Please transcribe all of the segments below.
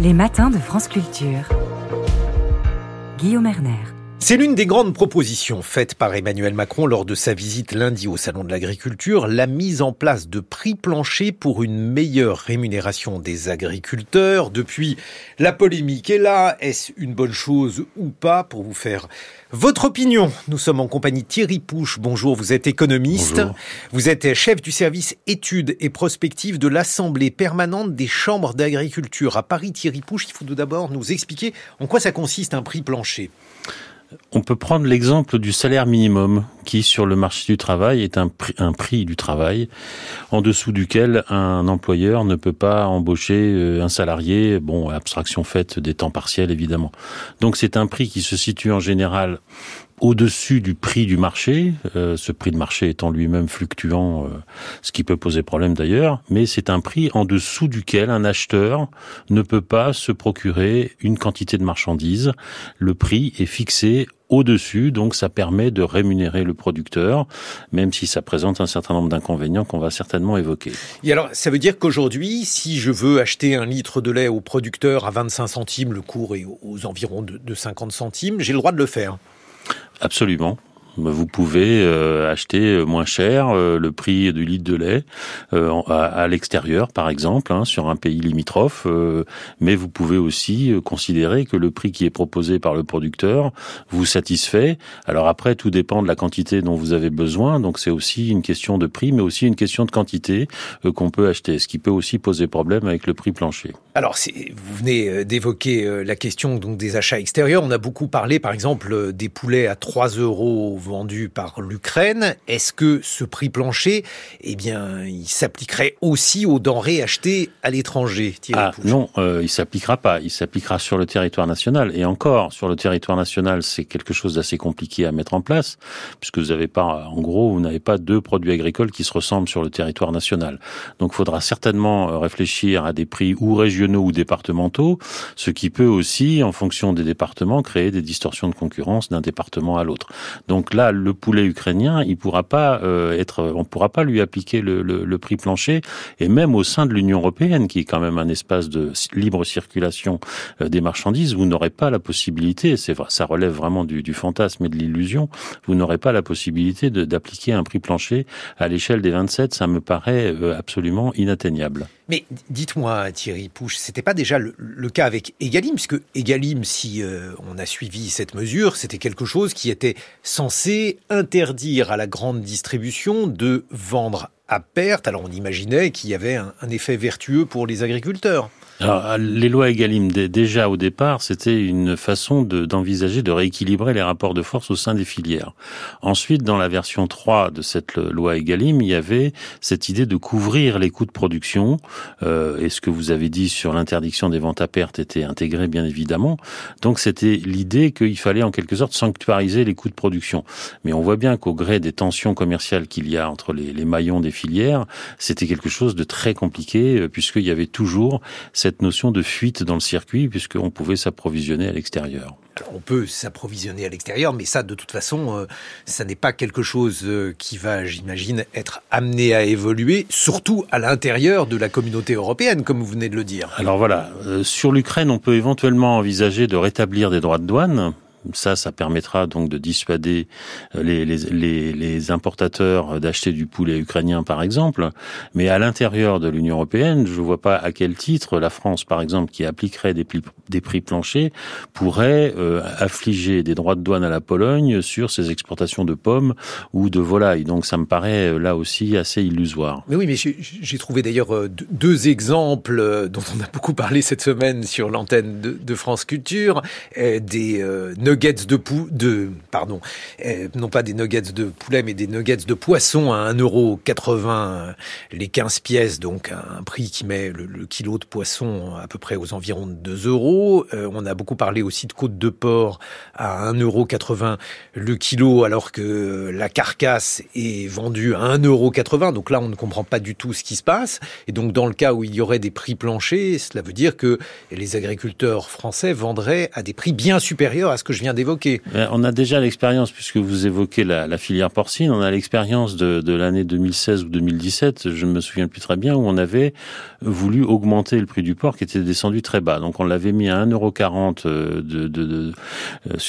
Les matins de France Culture. Guillaume Erner. C'est l'une des grandes propositions faites par Emmanuel Macron lors de sa visite lundi au Salon de l'Agriculture, la mise en place de prix planchers pour une meilleure rémunération des agriculteurs. Depuis, la polémique est là. Est-ce une bonne chose ou pas pour vous faire votre opinion? Nous sommes en compagnie Thierry Pouche. Bonjour, vous êtes économiste. Vous êtes chef du service études et prospectives de l'Assemblée permanente des chambres d'agriculture à Paris. Thierry Pouche, il faut tout d'abord nous expliquer en quoi ça consiste un prix plancher. On peut prendre l'exemple du salaire minimum, qui sur le marché du travail est un prix, du travail, en dessous duquel un employeur ne peut pas embaucher euh, un salarié, bon, abstraction faite des temps partiels évidemment. Donc c'est un prix qui se situe en général au-dessus du prix du marché, euh, ce prix de marché étant lui-même fluctuant, euh, ce qui peut poser problème d'ailleurs, mais c'est un prix en dessous duquel un acheteur ne peut pas se procurer une quantité de marchandises. Le prix est fixé au-dessus, donc ça permet de rémunérer le producteur, même si ça présente un certain nombre d'inconvénients qu'on va certainement évoquer. Et alors, ça veut dire qu'aujourd'hui, si je veux acheter un litre de lait au producteur à 25 centimes, le cours est aux environs de 50 centimes, j'ai le droit de le faire Absolument. Vous pouvez euh, acheter euh, moins cher euh, le prix du litre de lait à, l'extérieur, par exemple, hein, sur un pays limitrophe, mais vous pouvez aussi considérer que le prix qui est proposé par le producteur vous satisfait. Alors après, tout dépend de la quantité dont vous avez besoin, donc c'est aussi une question de prix, mais aussi une question de quantité qu'on peut acheter, ce qui peut aussi poser problème avec le prix plancher. Alors, vous venez d'évoquer la question donc des achats extérieurs. On a beaucoup parlé, par exemple, des poulets à 3 euros vendu par l'Ukraine, est-ce que ce prix plancher, eh bien, il s'appliquerait aussi aux denrées achetées à l'étranger ah, Non, euh, il s'appliquera pas. Il s'appliquera sur le territoire national. Et encore, sur le territoire national, c'est quelque chose d'assez compliqué à mettre en place, puisque vous n'avez pas, en gros, vous n'avez pas deux produits agricoles qui se ressemblent sur le territoire national. Donc, il faudra certainement euh, réfléchir à des prix ou régionaux ou départementaux, ce qui peut aussi, en fonction des départements, créer des distorsions de concurrence d'un département à l'autre. Donc là, le poulet ukrainien, il pourra pas euh, être, on pourra pas lui appliquer le, le, prix plancher, et même au sein de l'Union européenne, qui est quand même un espace de libre circulation euh, des marchandises, vous n'aurez pas la possibilité, c'est ça relève vraiment du, du fantasme et de l'illusion, vous n'aurez pas la possibilité d'appliquer un prix plancher à l'échelle des 27. Ça me paraît euh, absolument inatteignable. Mais dites-moi, Thierry Pouche, c'était pas déjà le, cas avec Egalim, puisque Egalim, si on a suivi cette mesure, c'était quelque chose qui était censé interdire à la grande distribution de vendre à perte. Alors on imaginait qu'il y avait un, effet vertueux pour les agriculteurs. Alors, les lois Egalim, déjà au départ, c'était une façon d'envisager de, rééquilibrer les rapports de force au sein des filières. Ensuite, dans la version 3 de cette loi Egalim, il y avait cette idée de couvrir les coûts de production. Euh, et ce que vous avez dit sur l'interdiction des ventes à perte était intégré, bien évidemment. Donc, c'était l'idée qu'il fallait en quelque sorte sanctuariser les coûts de production. Mais on voit bien qu'au gré des tensions commerciales qu'il y a entre les, les maillons des filières, c'était quelque chose de très compliqué, euh, puisqu'il y avait toujours cette cette notion de fuite dans le circuit, puisqu'on pouvait s'approvisionner à l'extérieur. On peut s'approvisionner à l'extérieur, mais ça, de toute façon, euh, ça n'est pas quelque chose euh, qui va, j'imagine, être amené à évoluer, surtout à l'intérieur de la communauté européenne, comme vous venez de le dire. Alors voilà, euh, sur l'Ukraine, on peut éventuellement envisager de rétablir des droits de douane, ça, ça permettra donc de dissuader euh, les, importateurs d'acheter du poulet ukrainien, par exemple. Mais à l'intérieur de l'Union européenne, je ne vois pas à quel titre la France, par exemple, qui appliquerait des, des prix planchers, pourrait euh, affliger des droits de douane à la Pologne sur ses exportations de pommes ou de volailles. Donc ça me paraît euh, là aussi assez illusoire. Mais oui, mais j'ai trouvé d'ailleurs deux exemples dont on a beaucoup parlé cette semaine sur l'antenne de, France Culture, des nuggets de pou de pardon, euh, non pas des nuggets de poulet mais des nuggets de poisson à 1,80€ euh, les 15 pièces, donc un prix qui met le, kilo de poisson à peu près aux environs de 2 euros. Euh, on a beaucoup parlé aussi de côte de porc à 1,80€ le kilo alors que la carcasse est vendue à 1,80€. Donc là, on ne comprend pas du tout ce qui se passe. Et donc dans le cas où il y aurait des prix planchers, cela veut dire que les agriculteurs français vendraient à des prix bien supérieurs à ce que je viens d'évoquer. On a déjà l'expérience, puisque vous évoquez la, filière porcine, on a l'expérience de, de l'année 2016 ou 2017, je ne me souviens plus très bien, où on avait voulu augmenter le prix du porc qui était descendu très bas. Donc on l'avait mis à 1,40€ de, de, de,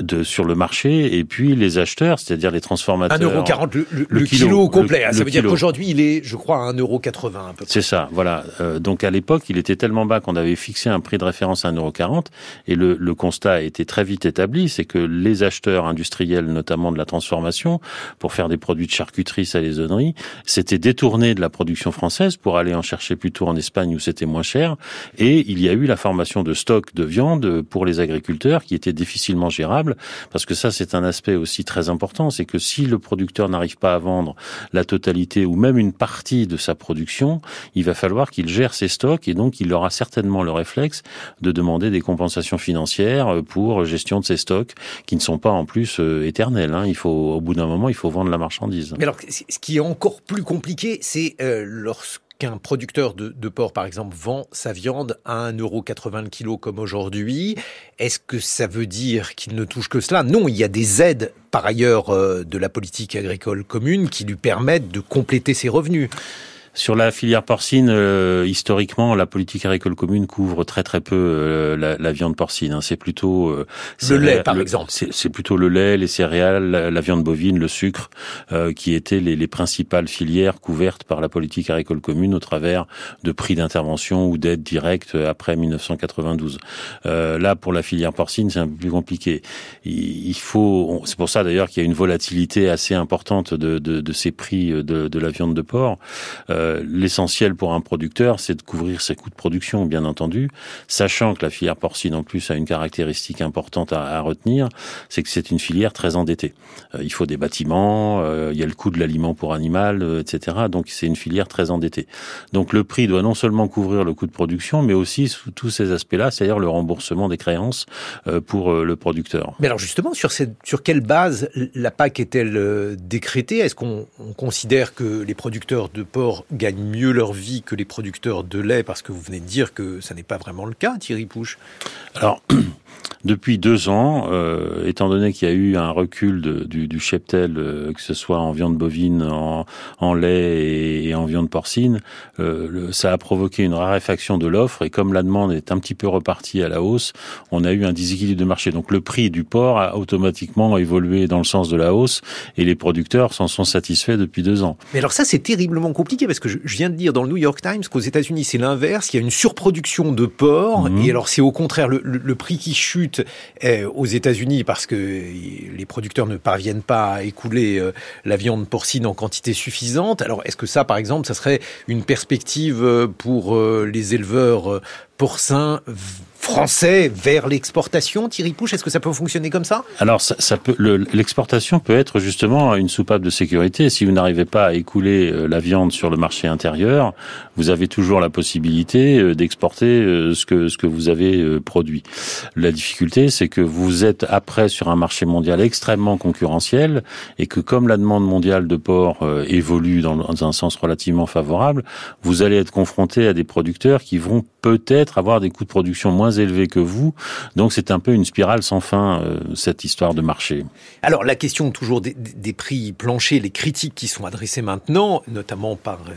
de, sur le marché, et puis les acheteurs, c'est-à-dire les transformateurs... 1,40€ le, le, le, kilo, complet. ça veut dire qu'aujourd'hui, il est, je crois, à 1,80€ à peu près. C'est ça, voilà. Euh, donc à l'époque, il était tellement bas qu'on avait fixé un prix de référence à 1,40€, et le, le constat a été très vite établi, c'est que les acheteurs industriels, notamment de la transformation, pour faire des produits de charcuterie, salissonnerie, s'étaient détournés de la production française pour aller en chercher plutôt en Espagne où c'était moins cher, et il y a eu la formation de stocks de viande pour les agriculteurs qui était difficilement gérable, parce que ça c'est un aspect aussi très important, c'est que si le producteur n'arrive pas à vendre la totalité ou même une partie de sa production, il va falloir qu'il gère ses stocks et donc il aura certainement le réflexe de demander des compensations financières pour gestion de ses stocks qui ne sont pas en plus euh, éternels. Hein. Il faut, au bout d'un moment, il faut vendre la marchandise. Mais alors, ce qui est encore plus compliqué, c'est euh, lorsqu'un producteur de, de, porc, par exemple, vend sa viande à 1,80€ le kilo comme aujourd'hui, est-ce que ça veut dire qu'il ne touche que cela? Non, il y a des aides par ailleurs euh, de la politique agricole commune qui lui permettent de compléter ses revenus. Sur la filière porcine, euh, historiquement, la politique agricole commune couvre très très peu euh, la, la, viande porcine. Hein. C'est plutôt euh, le lait, par exemple. C'est plutôt le lait, les céréales, la, viande bovine, le sucre, qui étaient les, les, principales filières couvertes par la politique agricole commune au travers de prix d'intervention ou d'aides directes après 1992. là, pour la filière porcine, c'est un peu plus compliqué. Il, faut, c'est pour ça d'ailleurs qu'il y a une volatilité assez importante de, de, de ces prix de, de, la viande de porc. Euh, l'essentiel pour un producteur, c'est de couvrir ses coûts de production, bien entendu, sachant que la filière porcine en plus a une caractéristique importante à, retenir, c'est que c'est une filière très endettée. Euh, il faut des bâtiments, euh, il y a le coût de l'aliment pour animal, etc. Donc c'est une filière très endettée. Donc le prix doit non seulement couvrir le coût de production, mais aussi tous ces aspects-là, c'est-à-dire le remboursement des créances pour le producteur. Mais alors justement, sur, sur quelle base la PAC est-elle décrétée? Est-ce qu'on considère que les producteurs de porc gagnent mieux leur vie que les producteurs de lait Parce que vous venez de dire que ça n'est pas vraiment le cas, Thierry Pouche. Alors, depuis deux ans, euh, étant donné qu'il y a eu un recul de, du, du, cheptel, euh, que ce soit en viande bovine, en, en lait et, en viande porcine, euh, ça a provoqué une raréfaction de l'offre et comme la demande est un petit peu repartie à la hausse, on a eu un déséquilibre de marché. Donc le prix du porc a automatiquement évolué dans le sens de la hausse et les producteurs s'en sont satisfaits depuis deux ans. Mais alors ça c'est terriblement compliqué parce que je, viens de dire dans le New York Times qu'aux États-Unis c'est l'inverse, il y a une surproduction de porc mmh. et alors c'est au contraire le, le prix qui chute euh, aux États-Unis parce que les producteurs ne parviennent pas à écouler euh, la viande porcine en quantité suffisante. Alors, est-ce que ça, par exemple, ça serait une perspective euh, pour les éleveurs porcins français vers l'exportation, Thierry Pouche Est-ce que ça peut fonctionner comme ça? Alors, ça, ça peut. L'exportation peut être justement une soupape de sécurité. Si vous n'arrivez pas à écouler euh, la viande sur le marché intérieur, vous avez toujours la possibilité euh, d'exporter euh, ce que ce que vous avez produit. La difficulté, c'est que vous êtes après sur un marché mondial extrêmement concurrentiel et que comme la demande mondiale de porc évolue dans un sens relativement favorable, vous allez être confronté à des producteurs qui vont peut-être avoir des coûts de production moins élevés que vous. Donc c'est un peu une spirale sans fin, euh, cette histoire de marché. Alors la question toujours des, prix planchers, les critiques qui sont adressées maintenant, notamment par euh,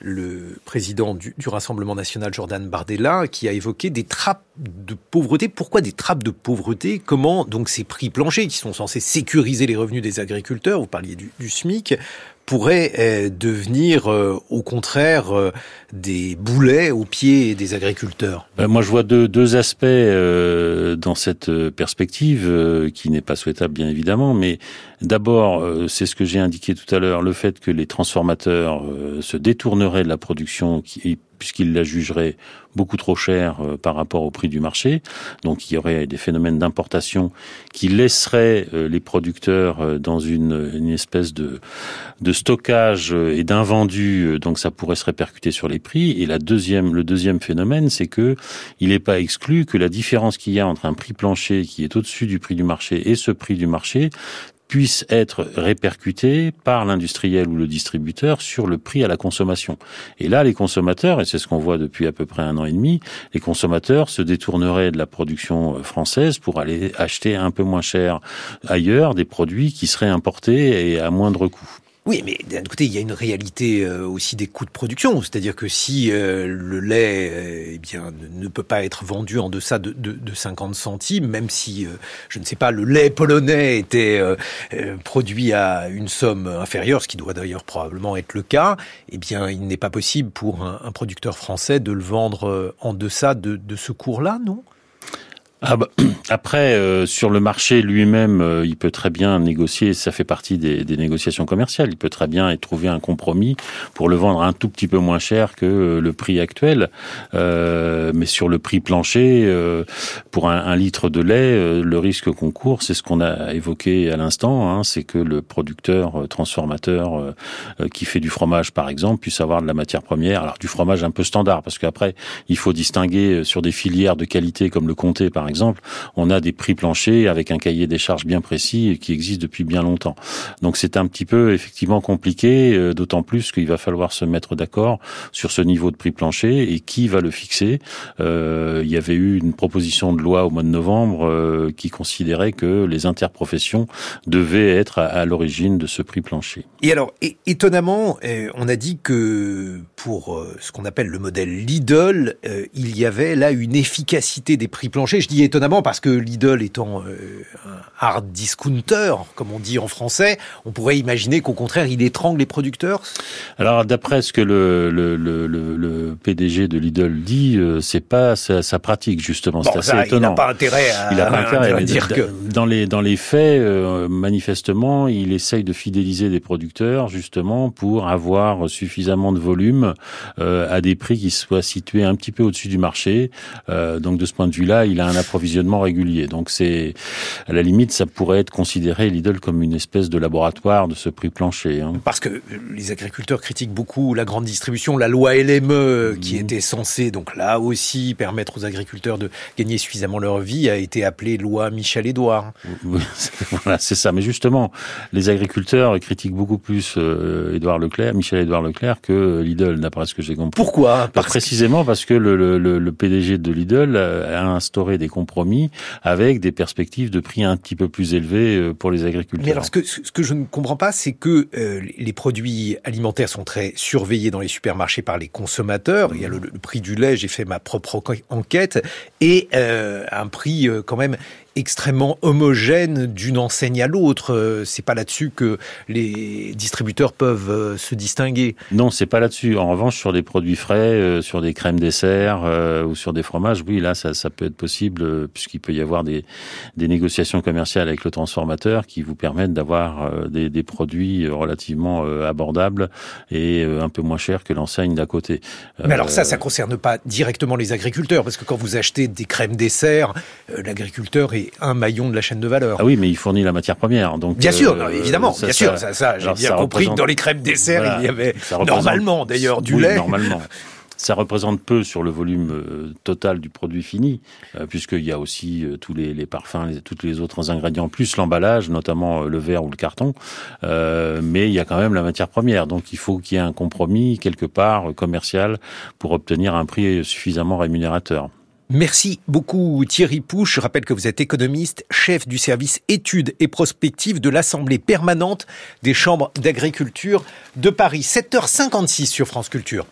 le président du, Rassemblement national, Jordan Bardella, qui a évoqué des trappes de pauvreté. Pourquoi des trappes de pauvreté? Comment donc ces prix planchers, qui sont censés sécuriser les revenus des agriculteurs, vous parliez du SMIC, pourraient euh, devenir euh, au contraire euh, des boulets aux pieds des agriculteurs Moi, je vois deux, deux aspects dans cette perspective qui n'est pas souhaitable, bien évidemment. Mais d'abord, c'est ce que j'ai indiqué tout à l'heure, le fait que les transformateurs se détourneraient de la production qui puisqu'il la jugerait beaucoup trop cher euh, par rapport au prix du marché. Donc il y aurait des phénomènes d'importation qui laisseraient euh, les producteurs euh, dans une, espèce de, de stockage et d'invendu. Donc ça pourrait se répercuter sur les prix. Et la deuxième, le deuxième phénomène, c'est que il n'est pas exclu que la différence qu'il y a entre un prix plancher qui est au-dessus du prix du marché et ce prix du marché puisse être répercuté par l'industriel ou le distributeur sur le prix à la consommation. Et là, les consommateurs, et c'est ce qu'on voit depuis à peu près un an et demi, les consommateurs se détourneraient de la production française pour aller acheter un peu moins cher ailleurs des produits qui seraient importés et à moindre coût. Oui, mais d'un côté, il y a une réalité euh, aussi des coûts de production. C'est-à-dire que si euh, le lait euh, eh bien, ne peut pas être vendu en deçà de, de, de 50 centimes, même si, je ne sais pas, le lait polonais était produit à une somme inférieure, ce qui doit d'ailleurs probablement être le cas, eh bien, il n'est pas possible pour un, un, producteur français de le vendre en deçà de, de ce cours-là, non? Ah bah, après, euh, sur le marché lui-même, euh, il peut très bien négocier, ça fait partie des, des, négociations commerciales, il peut très bien trouver un compromis pour le vendre un tout petit peu moins cher que euh, le prix actuel. mais sur le prix plancher, pour un, un, litre de lait, le risque qu'on court, c'est ce qu'on a évoqué à l'instant, hein, c'est que le producteur, transformateur qui fait du fromage, par exemple, puisse avoir de la matière première, alors du fromage un peu standard, parce qu'après, il faut distinguer sur des filières de qualité comme le comté, par exemple, on a des prix planchers avec un cahier des charges bien précis qui existe depuis bien longtemps. Donc c'est un petit peu effectivement compliqué, euh, d'autant plus qu'il va falloir se mettre d'accord sur ce niveau de prix plancher et qui va le fixer. Euh, il y avait eu une proposition de loi au mois de novembre euh, qui considérait que les interprofessions devaient être à, l'origine de ce prix plancher. Et alors, étonnamment, on a dit que pour ce qu'on appelle le modèle Lidl, il y avait là une efficacité des prix planchers. Je dis étonnamment parce que Lidl étant euh, un hard discounter, comme on dit en français, on pourrait imaginer qu'au contraire, il étrangle les producteurs. Alors, d'après ce que le, le, le, le, PDG de Lidl dit, euh, c'est pas sa, sa, pratique justement. c'est assez étonnant. Il n'a pas intérêt à, il a pas intérêt à dire que dans les dans les faits, euh, manifestement, il essaye de fidéliser des producteurs justement pour avoir suffisamment de volume à des prix qui soient situés un petit peu au-dessus du marché. donc de ce point de vue-là, il a un approvisionnement régulier. Donc c'est à la limite, ça pourrait être considéré Lidl comme une espèce de laboratoire de ce prix plancher. Hein. Parce que les agriculteurs critiquent beaucoup la grande distribution, la loi LME qui mmh. était censée donc là aussi permettre aux agriculteurs de gagner suffisamment leur vie a été appelée loi Michel Édouard. voilà, c'est ça. Mais justement, les agriculteurs critiquent beaucoup plus euh, Édouard Leclerc, Michel Édouard Leclerc que Lidl, d'après ce que j'ai compris. Pourquoi? Parce Précisément parce que le, le, le, PDG de Lidl a instauré des compromis avec des perspectives de prix un petit peu plus élevées euh, pour les agriculteurs. Mais alors, ce que, ce que je ne comprends pas, c'est que euh, les produits alimentaires sont très surveillés dans les supermarchés par les consommateurs. Il y a le, prix du lait, j'ai fait ma propre enquête, et euh, un prix quand même extrêmement homogène d'une enseigne à l'autre. Euh, c'est pas là-dessus que les distributeurs peuvent euh, se distinguer. Non, c'est pas là-dessus. En revanche, sur des produits frais, euh, sur des crèmes dessert ou sur des fromages, oui, là, ça, ça peut être possible puisqu'il peut y avoir des, des, négociations commerciales avec le transformateur qui vous permettent d'avoir des, des, produits relativement abordables et un peu moins chers que l'enseigne d'à côté. Mais alors ça, ça concerne pas directement les agriculteurs parce que quand vous achetez des crèmes dessert, l'agriculteur est un maillon de la chaîne de valeur. Ah oui, mais il fournit la matière première. Donc bien sûr, euh, évidemment, bien sûr, ça, ça j'ai bien compris que dans les crèmes dessert, il y avait normalement d'ailleurs du lait. Normalement. Ça représente peu sur le volume euh, total du produit fini, euh, puisqu'il y a aussi tous les, les parfums, les, tous les autres ingrédients, plus l'emballage, notamment le verre ou le carton. mais il y a quand même la matière première, donc il faut qu'il y ait un compromis quelque part commercial pour obtenir un prix suffisamment rémunérateur. Merci beaucoup Thierry Pouche. Je rappelle que vous êtes économiste, chef du service études et prospectives de l'Assemblée permanente des chambres d'agriculture de Paris. 7h56 sur France Culture.